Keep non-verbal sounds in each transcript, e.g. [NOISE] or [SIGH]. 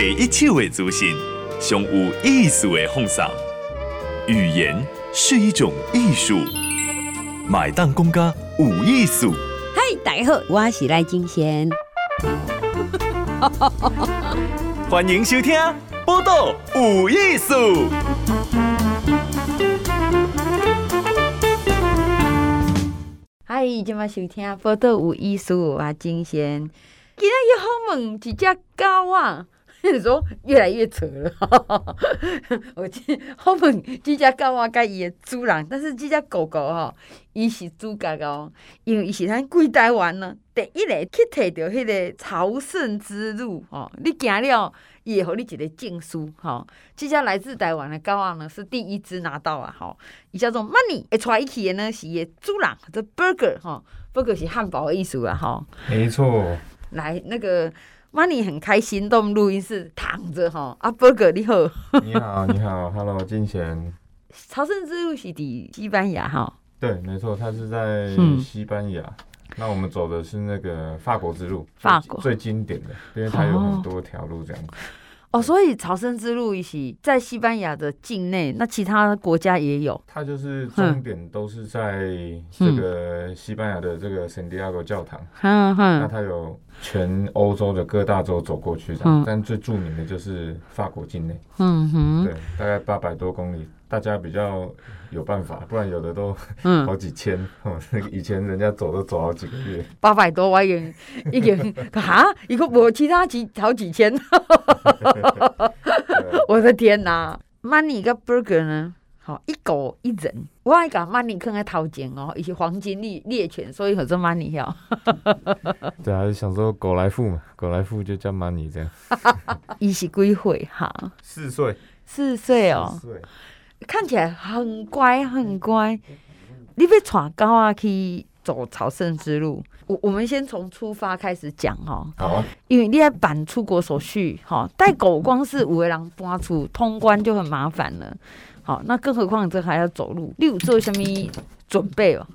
第一手的资讯，上有意思的放送。语言是一种艺术，买单公家有艺术。嗨，大家好，我是赖金贤。欢迎收听《报道有艺术》。嗨，今晚收听《报道有艺术》，我是金贤。今天要好问一只狗啊，[LAUGHS] 你说越来越扯了。[LAUGHS] 我今好问这只狗啊，跟伊的主人，但是这只狗狗吼，伊是主角哦，因为伊是咱规台湾呢第一个去摕到迄个朝圣之路哦，你行了，伊会互你一个证书哈。这只来自台湾的狗啊呢，是第一只拿到啊，吼，伊叫做 Money，会带伊去的呢是伊的主人，叫做 Burger 哈，Burger 是汉堡的意思啊，哈，没错。来，那个 Money 很开心，到我们录音室躺着哈。阿伯哥你好，你好，[LAUGHS] 你好，Hello，金贤。朝圣之路是抵西班牙哈？对，没错，它是在西班牙。嗯、那我们走的是那个法国之路，法国最经典的，因为它有很多条路这样子。哦哦，所以朝圣之路一起在西班牙的境内，那其他国家也有。它就是终点都是在这个西班牙的这个圣地亚哥教堂。嗯哼，那它有全欧洲的各大洲走过去的，嗯、但最著名的就是法国境内。嗯哼，对，大概八百多公里。大家比较有办法，不然有的都好几千。[LAUGHS] 以前人家走都走好几个月。八百多，我已经已经哈，一个我其他几好几千。[LAUGHS] 我的天哪，Money 跟 Burger 呢？好，一狗一人。我爱讲 Money 坑在掏钱哦，一些黄金猎猎犬，所以叫做 Money 要。[LAUGHS] 对啊，想说狗来富嘛，狗来富就叫 Money 这样。伊是几岁哈？四岁。四岁哦。四岁。看起来很乖，很乖。你被闯高啊去走朝圣之路，我我们先从出发开始讲哈。好啊。因为你要办出国手续哈，带狗光是五个人搬出通关就很麻烦了。好，那更何况这还要走路，你有做什么准备哦？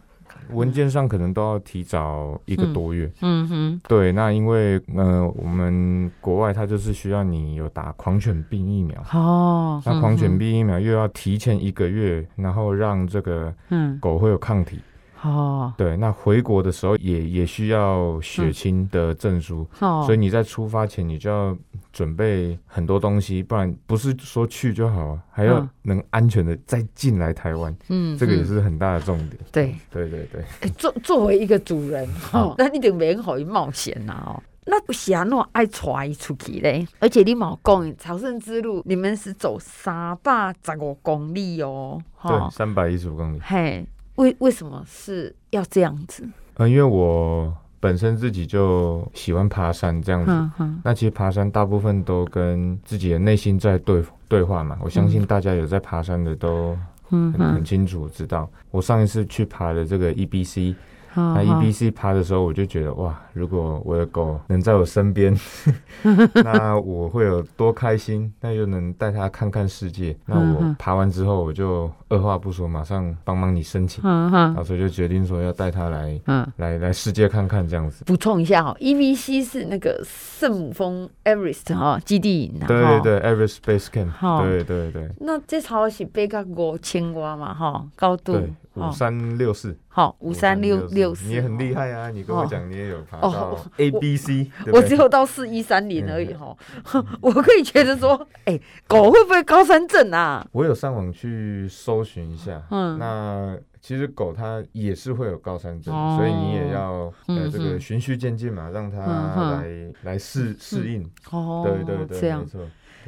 文件上可能都要提早一个多月。嗯，嗯哼，对，那因为呃，我们国外它就是需要你有打狂犬病疫苗。哦，那狂犬病疫苗又要提前一个月，然后让这个嗯狗会有抗体。哦，对，那回国的时候也也需要血清的证书。哦，所以你在出发前你就要。准备很多东西，不然不是说去就好，还要能安全的再进来台湾。嗯，这个也是很大的重点。对，对对对。哎，作作为一个主人，哈，那你得免好去冒险呐，哦。那不是啊，那么爱带出去嘞。而且你冇讲，朝圣之路你们是走三百十五公里哦。对，三百一十五公里。嘿，为为什么是要这样子？嗯，因为我。本身自己就喜欢爬山这样子，嗯嗯、那其实爬山大部分都跟自己的内心在对对话嘛。我相信大家有在爬山的都很很清楚知道，我上一次去爬的这个 EBC。那 EBC 爬的时候，我就觉得哇，如果我的狗能在我身边，[LAUGHS] 那我会有多开心，那又能带它看看世界。那我爬完之后，我就二话不说，马上帮忙你申请，然后所以就决定说要带它来，来来世界看看这样子。补充一下哈，EBC 是那个圣母峰 Everest 哈基地营，对对对，Everest Base Camp，对对对。那这超是背个五千瓦嘛哈，高度。五三六四，好，五三六六四，你也很厉害啊！你跟我讲，你也有爬到 A B C，我只有到四一三零而已哈。[LAUGHS] 我可以觉得说，哎，狗会不会高山症啊？我有上网去搜寻一下，嗯，那其实狗它也是会有高山症，所以你也要呃这个循序渐进嘛，让它来来适适应。哦，对对对，没错。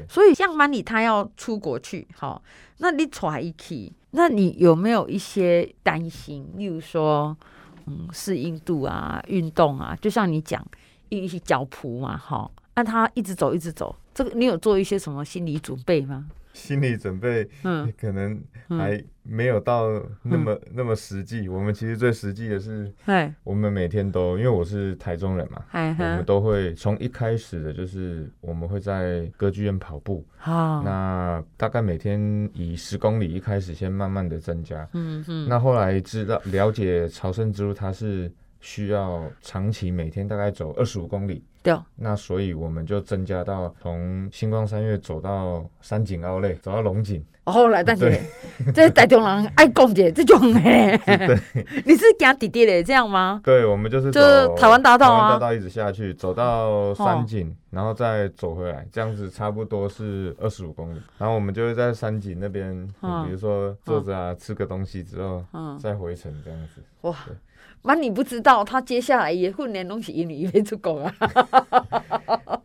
所以像 Money 他要出国去，好，那你带一起。那你有没有一些担心？例如说，嗯，适应度啊，运动啊，就像你讲，一些脚蹼嘛，哈，那他一直走，一直走，这个你有做一些什么心理准备吗？心理准备，嗯，可能还没有到那么、嗯、那么实际。我们其实最实际的是，我们每天都，因为我是台中人嘛，我们都会从一开始的就是我们会在歌剧院跑步，哦、那大概每天以十公里一开始，先慢慢的增加，嗯嗯，那后来知道了解朝圣之路，它是需要长期每天大概走二十五公里。对。那所以我们就增加到从星光三月走到山景奥内，走到龙井。后来，但是 [LAUGHS] 这台中人爱讲的这种哎，[LAUGHS] 对，你是讲弟弟的这样吗？对，我们就是就是台湾大道啊，台湾大道一直下去，走到山景，然后再走回来，这样子差不多是二十五公里。然后我们就会在山景那边，比如说坐着啊，吃个东西之后，再回程这样子。哇，那你不知道他接下来也混年东西，因为一边出国啊。[LAUGHS]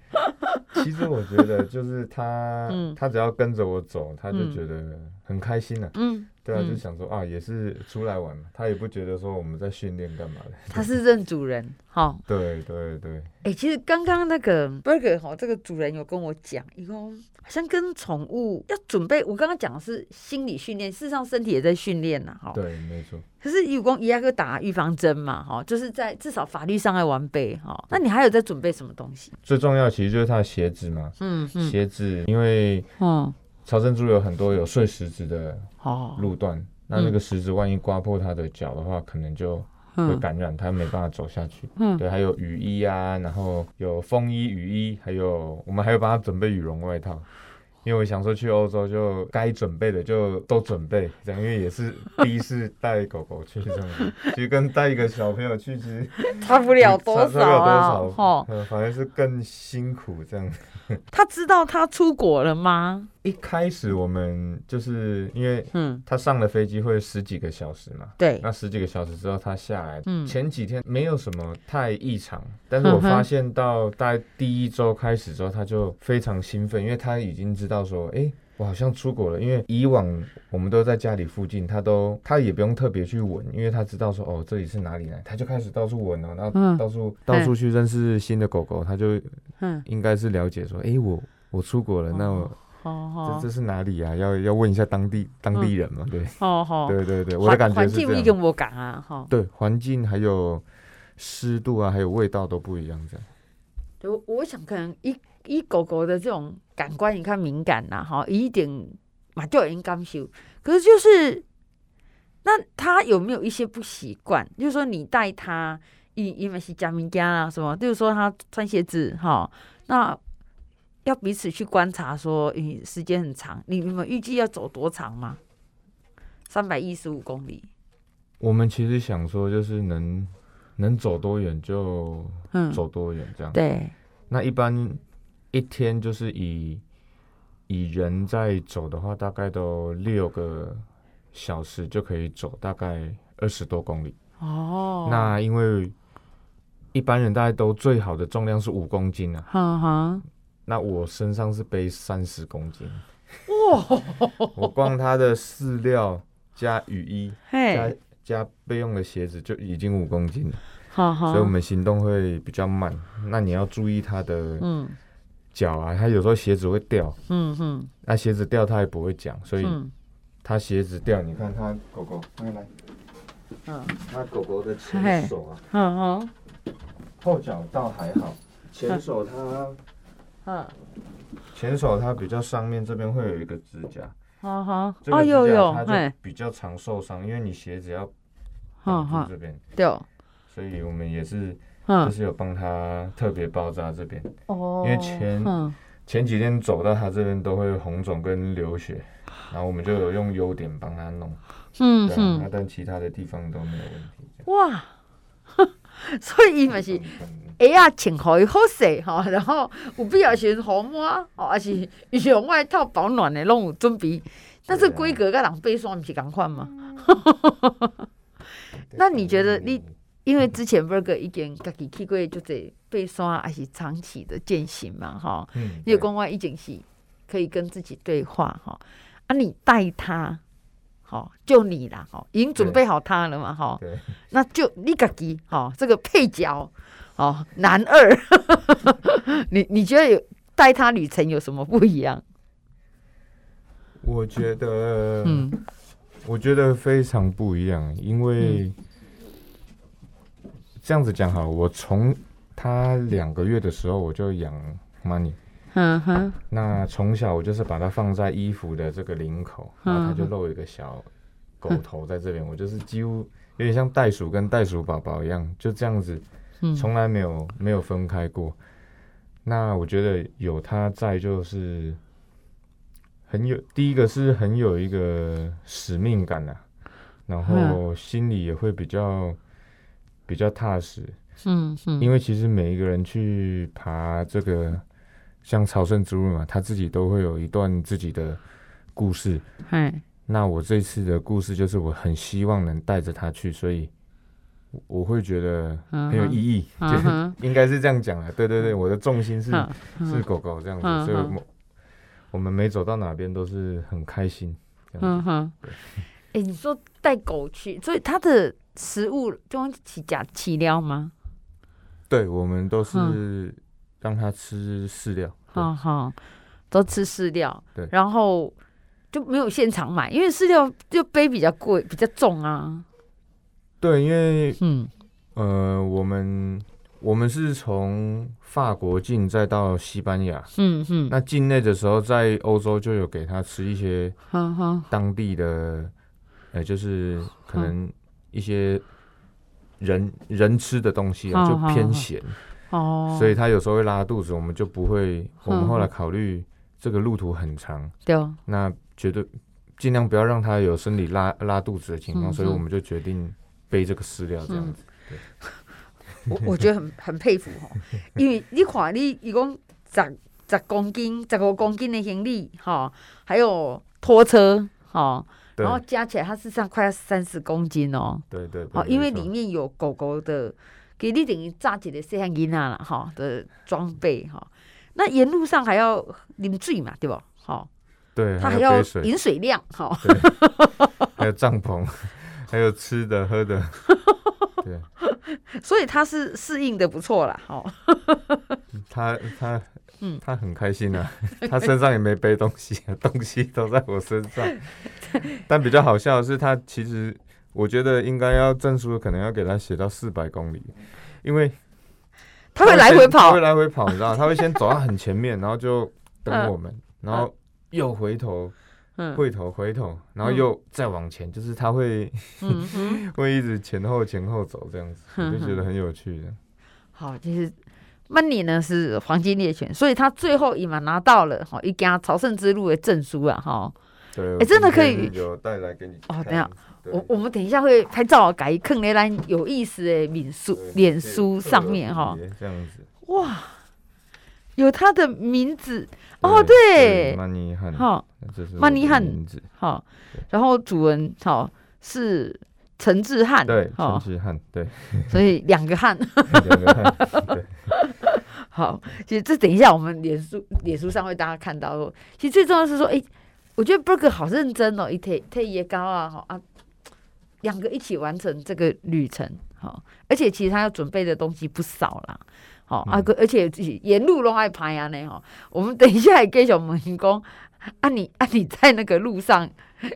其实我觉得就是他，嗯、他只要跟着我走，他就觉得很开心了，啊。嗯，对啊，嗯、就想说啊，也是出来玩嘛，他也不觉得说我们在训练干嘛的。他是认主人，[LAUGHS] 哈。对对对。哎、欸，其实刚刚那个 Burger 哈，这个主人有跟我讲，一共好像跟宠物要准备。我刚刚讲的是心理训练，事实上身体也在训练呐，哈。对，没错。可是有光一下个打预防针嘛，哈，就是在至少法律上要完备，哈。那你还有在准备什么东西？最重要其实就是他的鞋子嘛，嗯，嗯鞋子，因为嗯，朝珍珠有很多有碎石子的路段，哦、那那个石子万一刮破它的脚的话，可能就会感染，它没办法走下去。嗯，对，还有雨衣啊，然后有风衣、雨衣，还有我们还有帮他准备羽绒外套。因为我想说去欧洲就该准备的就都准备，这样因为也是第一次带狗狗去这样，[LAUGHS] 其实跟带一个小朋友去其实 [LAUGHS] 差不了多少 [LAUGHS] 啊，哦，反而是更辛苦这样。他知道他出国了吗？一开始我们就是因为，嗯，他上了飞机会十几个小时嘛，对，那十几个小时之后他下来，嗯，前几天没有什么太异常，但是我发现到大概第一周开始之后，他就非常兴奋，因为他已经知道说，哎、欸，我好像出国了，因为以往我们都在家里附近，他都他也不用特别去闻，因为他知道说，哦，这里是哪里来，他就开始到处闻哦，然后到处、嗯、到处去认识新的狗狗，他就，嗯，应该是了解说，哎、欸，我我出国了，那我。这这是哪里啊？要要问一下当地当地人嘛？对，哦哦，对对对，我的感觉是这样。环境已经不感啊，哈。对，环境还有湿度啊，还有味道都不一样，这样。对，我想可能一一狗狗的这种感官，你看敏感呐，哈，一点嘛就有人感受。可是就是，那他有没有一些不习惯？就是说你带他，因因为是加明家啊，什么？就是说他穿鞋子，哈，那。要彼此去观察，说，嗯，时间很长，你们预计要走多长吗？三百一十五公里。我们其实想说，就是能能走多远就走多远，这样、嗯。对。那一般一天就是以以人在走的话，大概都六个小时就可以走，大概二十多公里。哦。那因为一般人大概都最好的重量是五公斤啊。哈哈。那我身上是背三十公斤，哇！我光他的饲料加雨衣加加备用的鞋子就已经五公斤了，好好，所以我们行动会比较慢。那你要注意他的脚啊，他有时候鞋子会掉，嗯哼，那鞋子掉他也不会讲，所以他鞋子掉，你看他狗狗，来来，嗯，他狗狗的前手啊，嗯哼，后脚倒还好，前手他。嗯，前手它比较上面这边会有一个指甲，好好，这个指甲它就比较常受伤，因为你鞋子要绑住这边，对，所以我们也是就是有帮他特别包扎这边，哦，因为前前几天走到他这边都会红肿跟流血，然后我们就有用优点帮他弄，嗯嗯，但其他的地方都没有问题，哇，所以伊嘛是。鞋啊，穿好伊好势吼，然后有必要时好摸，哦，还是羽绒外套保暖的，拢有准备。但是规格跟人背霜不是共款吗？[LAUGHS] 那你觉得你因为之前 Burger 已经家己去过，就这背山还是长期的践行嘛？哈，因为公外已经是可以跟自己对话哈。啊，你带他，好，就你啦，哦，已经准备好他了嘛？哈，[LAUGHS] 那就你个己，哈，这个配角。哦，男二，[LAUGHS] 你你觉得有带他旅程有什么不一样？我觉得，嗯，我觉得非常不一样，因为、嗯、这样子讲好，我从他两个月的时候我就养 Money，嗯哼，那从小我就是把它放在衣服的这个领口，然后它就露一个小狗头在这边，我就是几乎有点像袋鼠跟袋鼠宝宝一样，就这样子。从来没有没有分开过，那我觉得有他在，就是很有第一个是很有一个使命感啊，然后心里也会比较比较踏实。嗯嗯，因为其实每一个人去爬这个像朝圣之路嘛，他自己都会有一段自己的故事。那我这次的故事就是我很希望能带着他去，所以。我会觉得很有意义，嗯、就应该是这样讲的。对对对，我的重心是、嗯、是狗狗这样子，嗯、所以我我们每走到哪边都是很开心。嗯哼，哎、欸，你说带狗去，所以它的食物就用起夹饲料吗？对，我们都是让它吃饲料。好好，都吃饲料。对，然后就没有现场买，因为饲料就背比较贵，比较重啊。对，因为嗯。呃，我们我们是从法国进，再到西班牙，嗯嗯，那境内的时候，在欧洲就有给他吃一些当地的，呃，就是可能一些人人吃的东西啊，就偏咸哦，所以他有时候会拉肚子，我们就不会。我们后来考虑这个路途很长，对，那绝对尽量不要让他有生理拉拉肚子的情况，所以我们就决定。背这个饲料这样子，嗯、[LAUGHS] 我我觉得很很佩服哈，[LAUGHS] 因为你看你一共十十公斤、十五公斤的行李哈，还有拖车哈，对。然后加起来它事实上快要三十公斤哦。对对，好，因为里面有狗狗的，给你等于炸起的细汉囡仔啦哈的装备哈。那沿路上还要饮水嘛，对吧？好，对，他还要饮水量哈，[LAUGHS] 还有帐篷。还有吃的喝的，[LAUGHS] 对，所以他是适应的不错啦，哈，他他嗯，他很开心啊，[LAUGHS] 他身上也没背东西，东西都在我身上。但比较好笑的是，他其实我觉得应该要证书，可能要给他写到四百公里，因为他会来回跑，他会来回跑，你知道，[LAUGHS] 他会先走到很前面，然后就等我们，然后又回头。回头回头，然后又再往前，嗯、就是他会、嗯、[LAUGHS] 会一直前后前后走这样子，我就觉得很有趣的。好，其实曼尼呢是黄金猎犬，所以他最后一嘛拿到了哈一家朝圣之路的证书啊哈。对，哎，真的可以有带来给你哦。等下，我我们等一下会拍照改坑那栏有意思的脸书脸书上面哈。这样子。哇。有他的名字哦，对，曼尼汉，好，曼尼汉名字，好，然后主人好是陈志汉，对，陈志汉，对，所以两个汉，两个汉，对，[LAUGHS] 好，其实这等一下我们脸书脸书上会大家看到，其实最重要是说，哎，我觉得 Burger 好认真哦，一退退也高啊，哈啊，两个一起完成这个旅程，好，而且其实他要准备的东西不少啦。哦，啊，而且沿路都爱拍啊，呢，哈。我们等一下也给小萌讲，啊你，你啊你在那个路上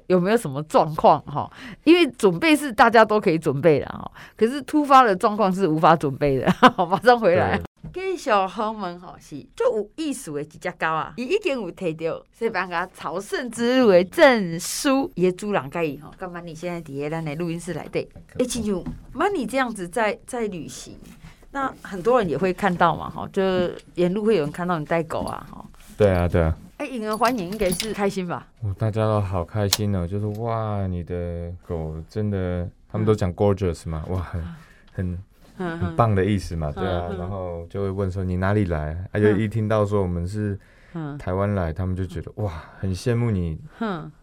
有没有什么状况？哈，因为准备是大家都可以准备的哈，可是突发的状况是无法准备的。[LAUGHS] 好，马上回来。给小红们哈是最有意思的一只狗啊，伊已经有提到西班牙朝圣之路的证书，伊主人介伊吼。干嘛？你现在底下咱的录音室来对？哎，亲像妈你这样子在在旅行。那很多人也会看到嘛，哈，就沿路会有人看到你带狗啊，哈。对啊，对啊。哎，引人欢迎应该是开心吧？哦大家都好开心哦，就是哇，你的狗真的，他们都讲 gorgeous 嘛，哇，很很很棒的意思嘛，对啊。然后就会问说你哪里来？而且一听到说我们是台湾来，他们就觉得哇，很羡慕你，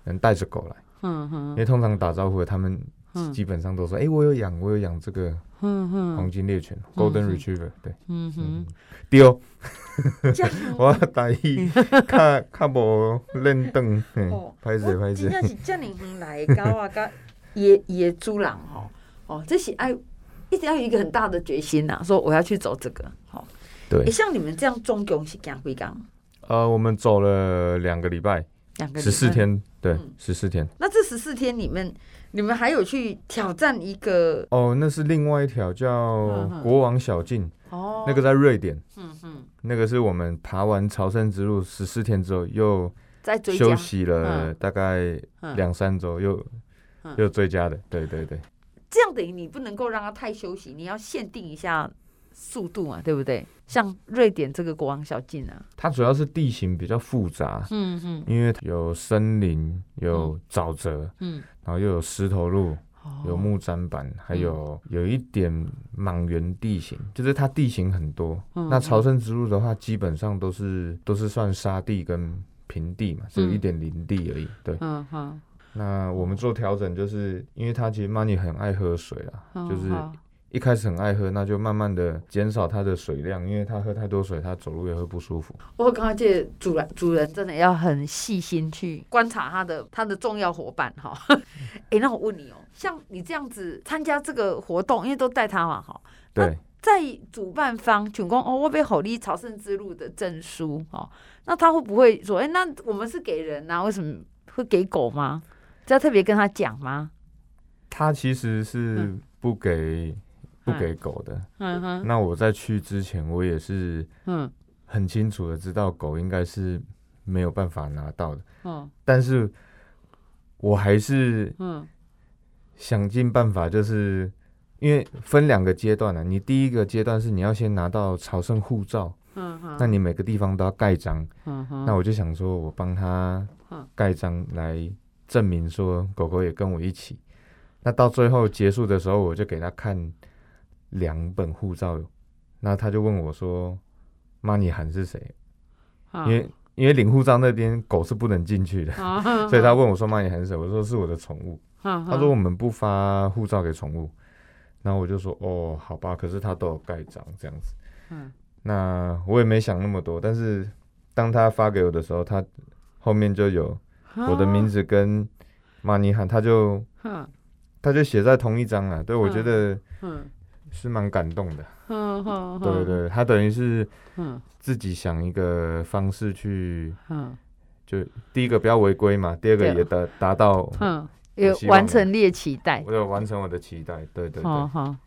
能带着狗来，嗯嗯。因为通常打招呼的他们基本上都说，哎，我有养，我有养这个。黄金猎犬，Golden Retriever，对，嗯哼，丢，[LAUGHS] 我大意，看看无认凳，哦，拍摄拍摄，真正是这么远来啊，甲野野猪人吼，哦，这是爱一定要有一个很大的决心呐，说我要去走这个，好，对，像你们这样总共是干几天？呃，我们走了两个礼拜，两个十四天，对，十四天。那这十四天里面。你们还有去挑战一个哦，那是另外一条叫国王小径哦，那个在瑞典，嗯嗯，那个是我们爬完朝圣之路十四天之后又休息了大概两三周，又又追加的，对对对。这样等于你不能够让它太休息，你要限定一下速度嘛，对不对？像瑞典这个国王小径啊，它主要是地形比较复杂，嗯嗯，因为有森林，有沼泽，嗯，然后又有石头路，有木栈板，还有有一点莽原地形，就是它地形很多。那朝圣之路的话，基本上都是都是算沙地跟平地嘛，只有一点林地而已。对，嗯嗯。那我们做调整，就是因为他其实 Money 很爱喝水啊，就是。一开始很爱喝，那就慢慢的减少它的水量，因为它喝太多水，它走路也会不舒服。我刚刚记得主人主人真的要很细心去观察他的他的重要伙伴哈。哎、欸，那我问你哦，像你这样子参加这个活动，因为都带他嘛哈。对。在主办方请公哦，我被吼力朝圣之路的证书哦，那他会不会说，哎、欸，那我们是给人啊，为什么会给狗吗？这要特别跟他讲吗？他其实是不给、嗯。不给狗的，嗯哼。那我在去之前，我也是，嗯，很清楚的知道狗应该是没有办法拿到的，嗯。但是，我还是，嗯，想尽办法，就是因为分两个阶段呢。你第一个阶段是你要先拿到朝圣护照，嗯哼。那你每个地方都要盖章，嗯哼。那我就想说，我帮他盖章来证明说狗狗也跟我一起。那到最后结束的时候，我就给他看。两本护照，那他就问我说：“妈，你喊是谁？”因为因为领护照那边狗是不能进去的，[LAUGHS] 所以他问我说：“妈，你喊是谁？”我说：“是我的宠物。”他说：“我们不发护照给宠物。”然后我就说：“哦，好吧。”可是他都有盖章这样子。那我也没想那么多。但是当他发给我的时候，他后面就有我的名字跟马尼喊，他就他就写在同一张啊。对，我觉得是蛮感动的，对对对，他等于是，自己想一个方式去，嗯，就第一个不要违规嘛，第二个也达达到，嗯，有完成你的期待，我有完成我的期待，对对对，哈，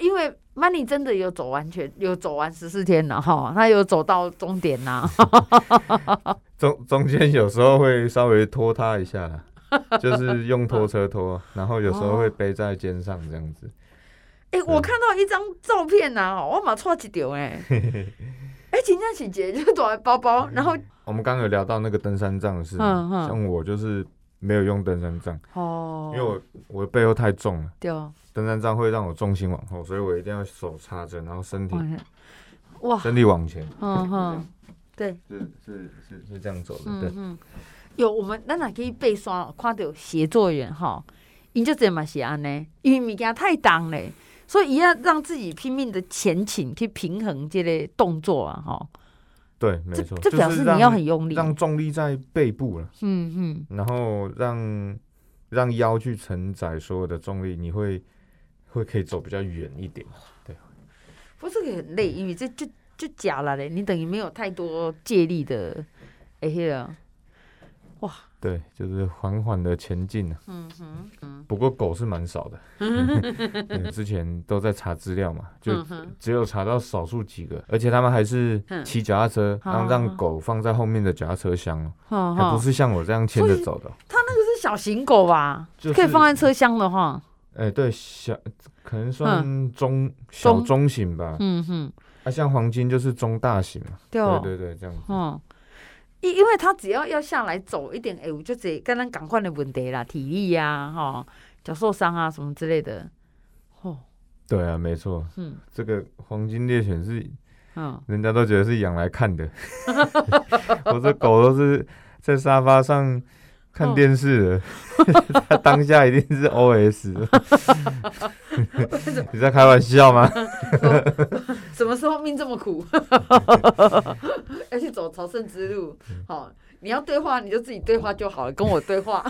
因为 Money 真的有走完全，有走完十四天了哈，他有走到终点呐，[LAUGHS] 中 [LAUGHS] 中间有时候会稍微拖他一下，[LAUGHS] 就是用拖车拖，然后有时候会背在肩上这样子。哎、欸，我看到一张照片呐、啊，我马错一条哎，[LAUGHS] 哎，今天姐姐就躲在包包，然后我们刚刚有聊到那个登山杖的事，嗯嗯，像我就是没有用登山杖哦，因为我我的背后太重了，对，登山杖会让我重心往后，所以我一定要手插着，然后身体哇，身体往前，嗯哼，对，是是是是这样走的，对，嗯，有我们那哪可以背刷，看到协作员哈，你就这么写安呢，因为物件太重嘞。所以，一样让自己拼命的前倾去平衡这类动作啊，哈。对，没错，这表示你要很用力，让重力在背部了。嗯嗯。然后让让腰去承载所有的重力，你会会可以走比较远一点。对。不是很累，因为这就就假了嘞，你等于没有太多借力的，哎呀，哇。对，就是缓缓的前进啊。嗯哼，嗯。不过狗是蛮少的，之前都在查资料嘛，就只有查到少数几个，而且他们还是骑脚踏车，然后让狗放在后面的脚踏车厢，还不是像我这样牵着走的。它那个是小型狗吧？可以放在车厢的话。哎，对，小可能算中小中型吧。嗯哼。啊，像黄金就是中大型嘛。对对对，这样子。因因为他只要要下来走一点，哎，我就这刚刚赶快的问题啦，体力呀、啊，哈、哦，脚受伤啊什么之类的，哦，对啊，没错，嗯，这个黄金猎犬是，嗯，人家都觉得是养来看的，[LAUGHS] 我这狗都是在沙发上。看电视的，[LAUGHS] 他、哦、当下一定是 OS。[LAUGHS] 你在开玩笑吗？[LAUGHS] 什么时候命这么苦？要去走朝圣之路？好，你要对话你就自己对话就好了，跟我对话。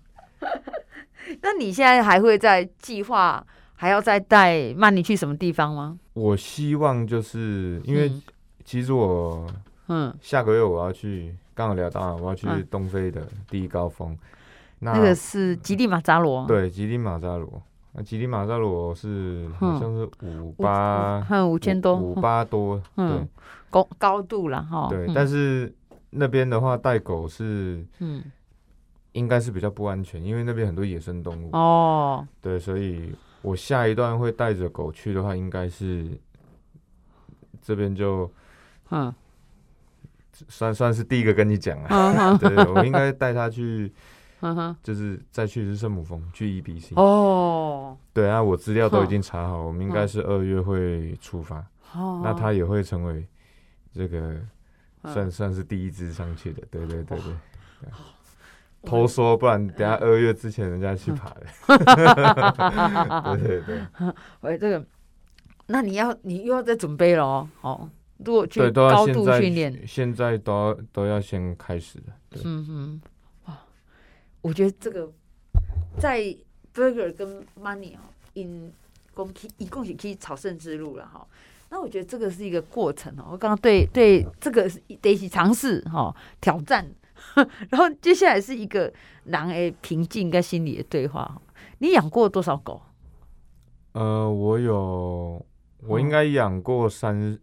[LAUGHS] 那你现在还会在计划，还要再带曼妮去什么地方吗？我希望就是因为其实我嗯下个月我要去。刚好聊到，我要去东非的第一高峰，那个是吉利马扎罗。对，吉利马扎罗。那吉利马扎罗是好像是五八，五千多，五八多，对，高高度了哈。对，但是那边的话带狗是，嗯，应该是比较不安全，因为那边很多野生动物。哦，对，所以我下一段会带着狗去的话，应该是这边就嗯，算算是第一个跟你讲啊。[LAUGHS] 对，我应该带它去，就是再去是圣母峰，去 EBC。哦，对啊，我资料都已经查好，我们应该是二月会出发。那他也会成为这个算算是第一支上去的。对对对对。偷说，不然等下二月之前人家去爬的。对对 [LAUGHS] 对，[LAUGHS] 喂，这个，那你要你又要再准备了哦。如果去高度训练，现在都要都要先开始了。嗯我觉得这个在 Burger 跟 Money 哦，in 共一共是去朝圣之路了哈。那我觉得这个是一个过程哦。我刚刚对对这个得去尝试哈挑战。然后接下来是一个人诶平静跟心理的对话。你养过多少狗？呃，我有，我应该养过三、嗯、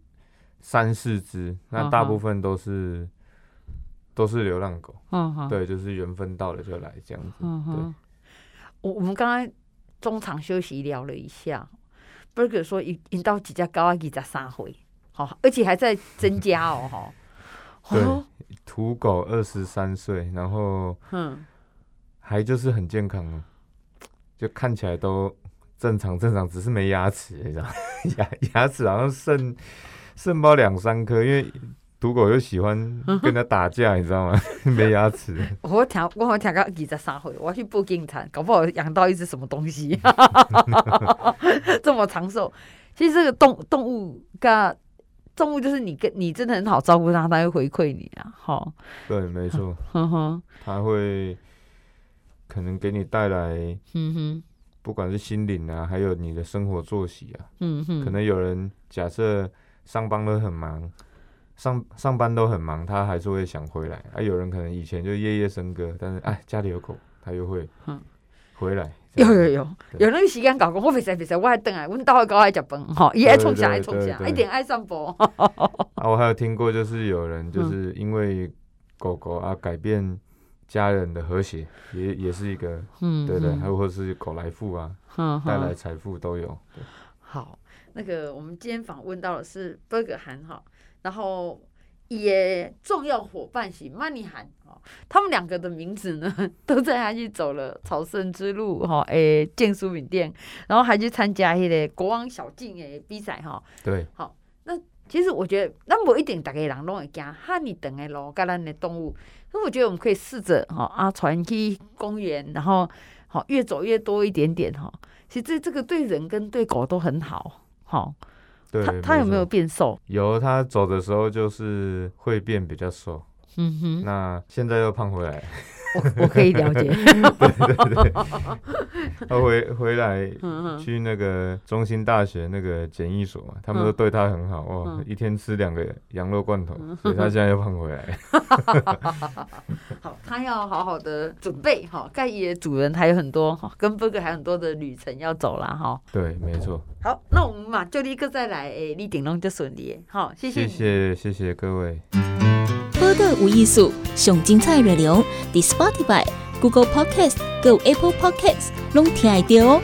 三四只，那大部分都是、嗯、都是流浪狗。嗯哼，对，就是缘分到了就来这样子。嗯哼，我我们刚刚中场休息聊了一下，Burger 说引引到几家高阿吉在三回，好，而且还在增加哦，哈。[LAUGHS] 对，土狗二十三岁，然后，嗯，还就是很健康哦，就看起来都正常正常，只是没牙齿，你知道？[LAUGHS] 牙牙齿好像剩剩包两三颗，因为土狗又喜欢跟他打架，你知道吗？[LAUGHS] 没牙齿。我听我听到二十三岁，我要去报警查，搞不好养到一只什么东西，[LAUGHS] [LAUGHS] 这么长寿。其实这个动动物跟动物就是你跟你真的很好照顾它，它会回馈你啊，好。对，没错。哼哼，它会可能给你带来，嗯哼，不管是心灵啊，还有你的生活作息啊，嗯哼。可能有人假设上班都很忙，上上班都很忙，他还是会想回来。啊，有人可能以前就夜夜笙歌，但是哎，家里有狗，他又会回来。有有有，有那个时间搞工，我别使别使，我还等啊，阮到狗爱食饭，吼，伊爱冲啥爱冲啥，一点爱散步。啊，我还有听过，就是有人就是因为狗狗啊改变家人的和谐，也也是一个，嗯，对对，还有或是狗来富啊，带来财富都有。好，那个我们今天访问到的是 Burger 韩哈，然后。也重要伙伴是曼尼罕哦，他们两个的名字呢，[LAUGHS] 都在他去走了朝圣之路哈，诶，建书饼店，然后还去参加迄个国王小径诶比赛哈。对，好，那其实我觉得，那不一定大家人拢会行哈尼长的路，跟咱的动物，所以我觉得我们可以试着哈啊传去公园，然后好越走越多一点点哈。其实这个对人跟对狗都很好，好。对，他他有没有变瘦？有，他走的时候就是会变比较瘦。嗯哼，那现在又胖回来。我我可以了解。对 [LAUGHS] 对对，[LAUGHS] 他回回来去那个中心大学那个检疫所嘛，他们都对他很好哦，一天吃两个羊肉罐头，所以他现在又胖回来。[LAUGHS] 好，他要好好的准备哈，盖伊的主人还有很多哈，跟 Burger 还有很多的旅程要走了哈。对，没错。好，那我们嘛就立刻再来诶，立顶龙就顺利。好，谢谢，谢谢，谢谢各位。个无艺术，上精彩内容，伫 Spotify、Google Podcast、Go Apple Podcasts，拢听得到哦。